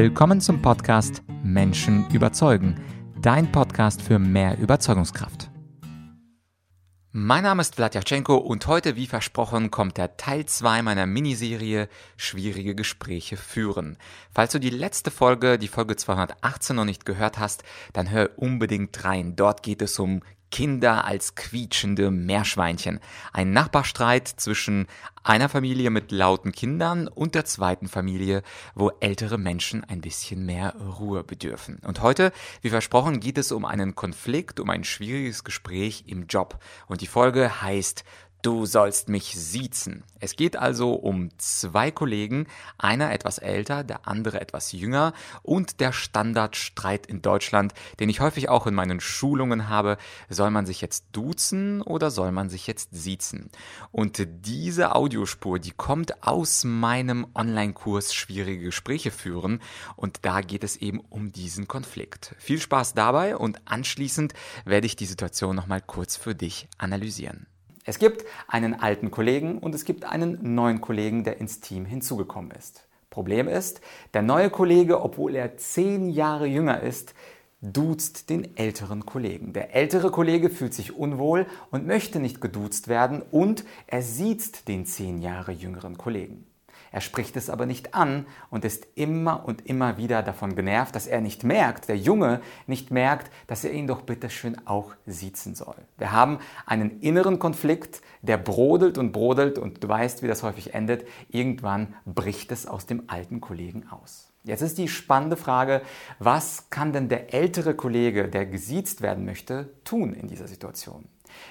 Willkommen zum Podcast Menschen überzeugen, dein Podcast für mehr Überzeugungskraft. Mein Name ist Vladyachenko und heute, wie versprochen, kommt der Teil 2 meiner Miniserie Schwierige Gespräche führen. Falls du die letzte Folge, die Folge 218 noch nicht gehört hast, dann hör unbedingt rein. Dort geht es um Kinder als quietschende Meerschweinchen. Ein Nachbarstreit zwischen einer Familie mit lauten Kindern und der zweiten Familie, wo ältere Menschen ein bisschen mehr Ruhe bedürfen. Und heute, wie versprochen, geht es um einen Konflikt, um ein schwieriges Gespräch im Job. Und die Folge heißt Du sollst mich siezen. Es geht also um zwei Kollegen, einer etwas älter, der andere etwas jünger und der Standardstreit in Deutschland, den ich häufig auch in meinen Schulungen habe, soll man sich jetzt duzen oder soll man sich jetzt siezen? Und diese Audiospur, die kommt aus meinem Online-Kurs Schwierige Gespräche führen und da geht es eben um diesen Konflikt. Viel Spaß dabei und anschließend werde ich die Situation nochmal kurz für dich analysieren. Es gibt einen alten Kollegen und es gibt einen neuen Kollegen, der ins Team hinzugekommen ist. Problem ist, der neue Kollege, obwohl er zehn Jahre jünger ist, duzt den älteren Kollegen. Der ältere Kollege fühlt sich unwohl und möchte nicht geduzt werden und er sieht den zehn Jahre jüngeren Kollegen. Er spricht es aber nicht an und ist immer und immer wieder davon genervt, dass er nicht merkt, der Junge nicht merkt, dass er ihn doch bitteschön auch siezen soll. Wir haben einen inneren Konflikt, der brodelt und brodelt und du weißt, wie das häufig endet. Irgendwann bricht es aus dem alten Kollegen aus. Jetzt ist die spannende Frage, was kann denn der ältere Kollege, der gesiezt werden möchte, tun in dieser Situation?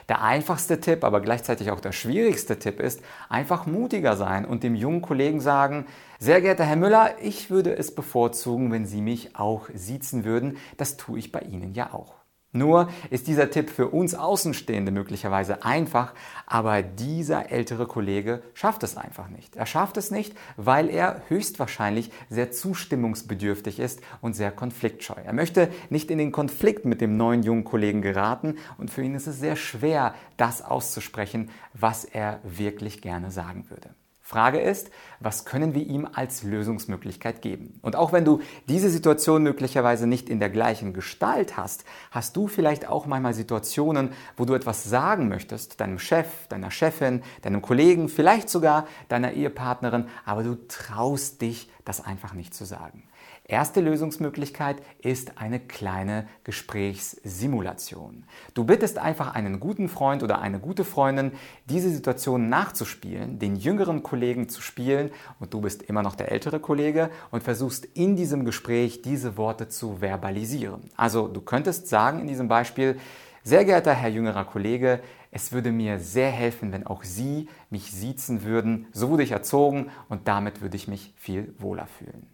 Der einfachste Tipp, aber gleichzeitig auch der schwierigste Tipp ist, einfach mutiger sein und dem jungen Kollegen sagen, sehr geehrter Herr Müller, ich würde es bevorzugen, wenn Sie mich auch siezen würden. Das tue ich bei Ihnen ja auch. Nur ist dieser Tipp für uns Außenstehende möglicherweise einfach, aber dieser ältere Kollege schafft es einfach nicht. Er schafft es nicht, weil er höchstwahrscheinlich sehr zustimmungsbedürftig ist und sehr konfliktscheu. Er möchte nicht in den Konflikt mit dem neuen jungen Kollegen geraten und für ihn ist es sehr schwer, das auszusprechen, was er wirklich gerne sagen würde. Frage ist, was können wir ihm als Lösungsmöglichkeit geben? Und auch wenn du diese Situation möglicherweise nicht in der gleichen Gestalt hast, hast du vielleicht auch manchmal Situationen, wo du etwas sagen möchtest, deinem Chef, deiner Chefin, deinem Kollegen, vielleicht sogar deiner Ehepartnerin, aber du traust dich, das einfach nicht zu sagen. Erste Lösungsmöglichkeit ist eine kleine Gesprächssimulation. Du bittest einfach einen guten Freund oder eine gute Freundin, diese Situation nachzuspielen, den jüngeren Kollegen zu spielen und du bist immer noch der ältere Kollege und versuchst in diesem Gespräch diese Worte zu verbalisieren. Also du könntest sagen in diesem Beispiel, sehr geehrter Herr jüngerer Kollege, es würde mir sehr helfen, wenn auch Sie mich siezen würden. So wurde ich erzogen und damit würde ich mich viel wohler fühlen.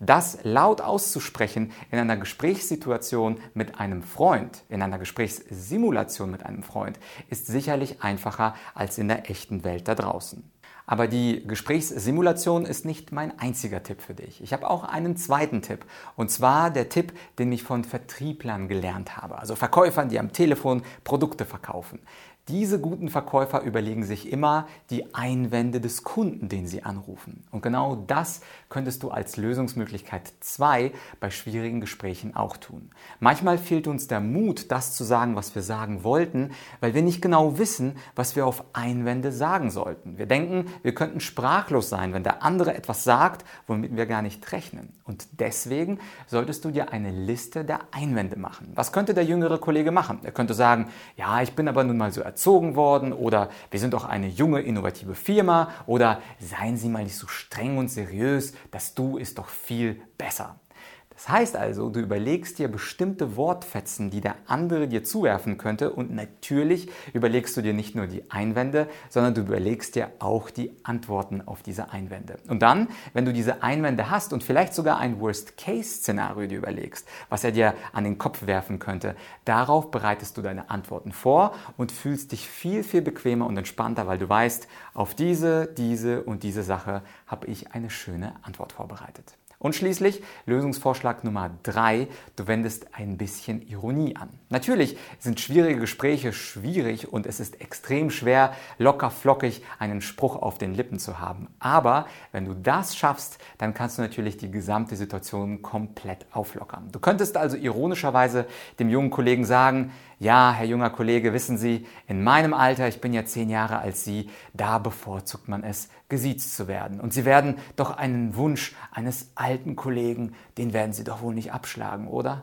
Das laut auszusprechen in einer Gesprächssituation mit einem Freund, in einer Gesprächssimulation mit einem Freund, ist sicherlich einfacher als in der echten Welt da draußen. Aber die Gesprächssimulation ist nicht mein einziger Tipp für dich. Ich habe auch einen zweiten Tipp. Und zwar der Tipp, den ich von Vertrieblern gelernt habe. Also Verkäufern, die am Telefon Produkte verkaufen. Diese guten Verkäufer überlegen sich immer die Einwände des Kunden, den sie anrufen. Und genau das könntest du als Lösungsmöglichkeit 2 bei schwierigen Gesprächen auch tun. Manchmal fehlt uns der Mut, das zu sagen, was wir sagen wollten, weil wir nicht genau wissen, was wir auf Einwände sagen sollten. Wir denken, wir könnten sprachlos sein, wenn der andere etwas sagt, womit wir gar nicht rechnen. Und deswegen solltest du dir eine Liste der Einwände machen. Was könnte der jüngere Kollege machen? Er könnte sagen, ja, ich bin aber nun mal so erzogen worden oder wir sind doch eine junge, innovative Firma oder seien Sie mal nicht so streng und seriös, das Du ist doch viel besser. Das heißt also, du überlegst dir bestimmte Wortfetzen, die der andere dir zuwerfen könnte und natürlich überlegst du dir nicht nur die Einwände, sondern du überlegst dir auch die Antworten auf diese Einwände. Und dann, wenn du diese Einwände hast und vielleicht sogar ein Worst-Case-Szenario dir überlegst, was er dir an den Kopf werfen könnte, darauf bereitest du deine Antworten vor und fühlst dich viel, viel bequemer und entspannter, weil du weißt, auf diese, diese und diese Sache habe ich eine schöne Antwort vorbereitet. Und schließlich Lösungsvorschlag Nummer drei: du wendest ein bisschen Ironie an. Natürlich sind schwierige Gespräche schwierig und es ist extrem schwer, locker flockig einen Spruch auf den Lippen zu haben. Aber wenn du das schaffst, dann kannst du natürlich die gesamte Situation komplett auflockern. Du könntest also ironischerweise dem jungen Kollegen sagen, ja, Herr junger Kollege, wissen Sie, in meinem Alter, ich bin ja zehn Jahre als Sie, da bevorzugt man es, gesiezt zu werden. Und Sie werden doch einen Wunsch eines alten Kollegen, den werden Sie doch wohl nicht abschlagen, oder?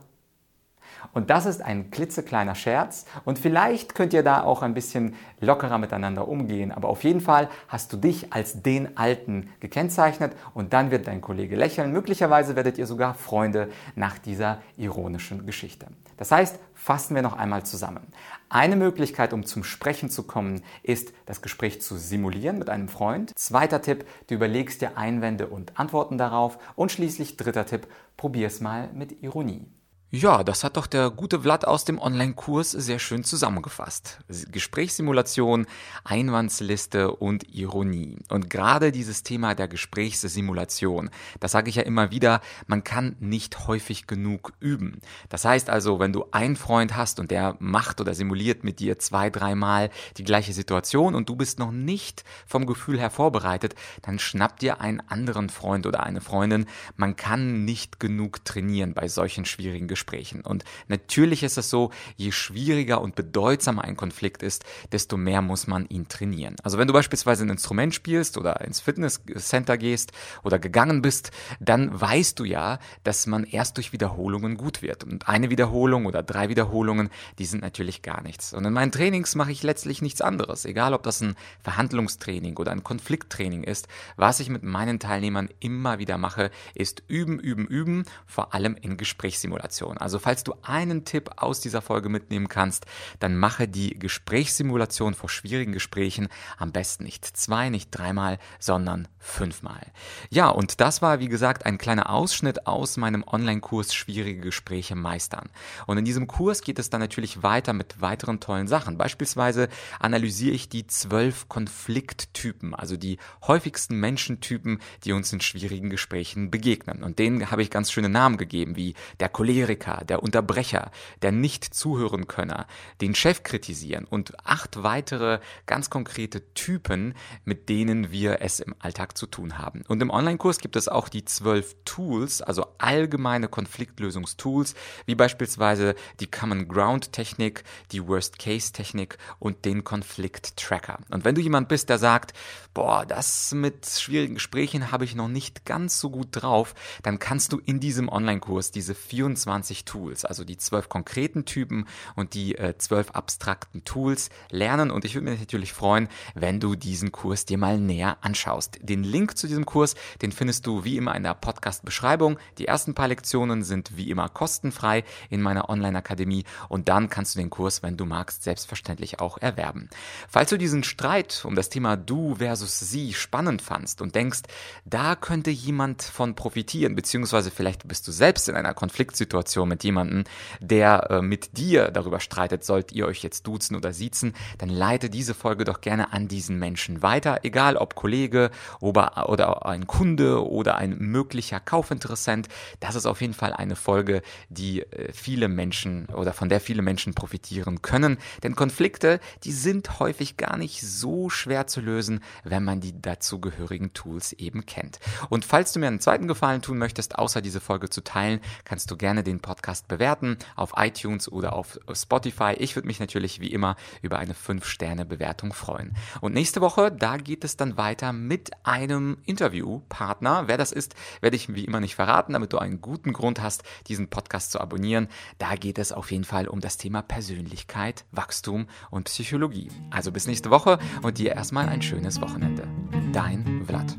Und das ist ein klitzekleiner Scherz und vielleicht könnt ihr da auch ein bisschen lockerer miteinander umgehen. Aber auf jeden Fall hast du dich als den Alten gekennzeichnet und dann wird dein Kollege lächeln. Möglicherweise werdet ihr sogar Freunde nach dieser ironischen Geschichte. Das heißt, fassen wir noch einmal zusammen. Eine Möglichkeit, um zum Sprechen zu kommen, ist, das Gespräch zu simulieren mit einem Freund. Zweiter Tipp, du überlegst dir Einwände und Antworten darauf. Und schließlich dritter Tipp, probier es mal mit Ironie. Ja, das hat doch der gute Vlad aus dem Online-Kurs sehr schön zusammengefasst. Gesprächssimulation, Einwandsliste und Ironie. Und gerade dieses Thema der Gesprächssimulation, das sage ich ja immer wieder, man kann nicht häufig genug üben. Das heißt also, wenn du einen Freund hast und der macht oder simuliert mit dir zwei, dreimal die gleiche Situation und du bist noch nicht vom Gefühl her vorbereitet, dann schnapp dir einen anderen Freund oder eine Freundin. Man kann nicht genug trainieren bei solchen schwierigen Gesprächen. Gesprächen. Und natürlich ist es so, je schwieriger und bedeutsamer ein Konflikt ist, desto mehr muss man ihn trainieren. Also wenn du beispielsweise ein Instrument spielst oder ins Fitnesscenter gehst oder gegangen bist, dann weißt du ja, dass man erst durch Wiederholungen gut wird. Und eine Wiederholung oder drei Wiederholungen, die sind natürlich gar nichts. Und in meinen Trainings mache ich letztlich nichts anderes. Egal, ob das ein Verhandlungstraining oder ein Konflikttraining ist. Was ich mit meinen Teilnehmern immer wieder mache, ist üben, üben, üben, vor allem in Gesprächssimulationen. Gesprächssimulation. Also falls du einen Tipp aus dieser Folge mitnehmen kannst, dann mache die Gesprächssimulation vor schwierigen Gesprächen am besten nicht zwei, nicht dreimal, sondern fünfmal. Ja, und das war, wie gesagt, ein kleiner Ausschnitt aus meinem Online-Kurs Schwierige Gespräche meistern. Und in diesem Kurs geht es dann natürlich weiter mit weiteren tollen Sachen. Beispielsweise analysiere ich die zwölf Konflikttypen, also die häufigsten Menschentypen, die uns in schwierigen Gesprächen begegnen. Und denen habe ich ganz schöne Namen gegeben, wie der Choleriker, Kritiker, der Unterbrecher, der Nicht-Zuhören-Könner, den Chef kritisieren und acht weitere ganz konkrete Typen, mit denen wir es im Alltag zu tun haben. Und im Online-Kurs gibt es auch die zwölf Tools, also allgemeine Konfliktlösungstools, wie beispielsweise die Common Ground-Technik, die Worst-Case-Technik und den Konflikt-Tracker. Und wenn du jemand bist, der sagt, boah, das mit schwierigen Gesprächen habe ich noch nicht ganz so gut drauf, dann kannst du in diesem Online-Kurs diese 24 20 Tools, also die zwölf konkreten Typen und die äh, zwölf äh, abstrakten Tools lernen. Und ich würde mich natürlich freuen, wenn du diesen Kurs dir mal näher anschaust. Den Link zu diesem Kurs, den findest du wie immer in der Podcast-Beschreibung. Die ersten paar Lektionen sind wie immer kostenfrei in meiner Online-Akademie und dann kannst du den Kurs, wenn du magst, selbstverständlich auch erwerben. Falls du diesen Streit um das Thema du versus sie spannend fandst und denkst, da könnte jemand von profitieren, beziehungsweise vielleicht bist du selbst in einer Konfliktsituation, Konversation mit jemandem, der äh, mit dir darüber streitet, sollt ihr euch jetzt duzen oder siezen, dann leite diese Folge doch gerne an diesen Menschen weiter, egal ob Kollege oder, oder ein Kunde oder ein möglicher Kaufinteressent. Das ist auf jeden Fall eine Folge, die äh, viele Menschen oder von der viele Menschen profitieren können. Denn Konflikte, die sind häufig gar nicht so schwer zu lösen, wenn man die dazugehörigen Tools eben kennt. Und falls du mir einen zweiten Gefallen tun möchtest, außer diese Folge zu teilen, kannst du gerne den Podcast bewerten auf iTunes oder auf Spotify. Ich würde mich natürlich wie immer über eine 5-Sterne-Bewertung freuen. Und nächste Woche, da geht es dann weiter mit einem Interviewpartner. Wer das ist, werde ich wie immer nicht verraten, damit du einen guten Grund hast, diesen Podcast zu abonnieren. Da geht es auf jeden Fall um das Thema Persönlichkeit, Wachstum und Psychologie. Also bis nächste Woche und dir erstmal ein schönes Wochenende. Dein Vlad.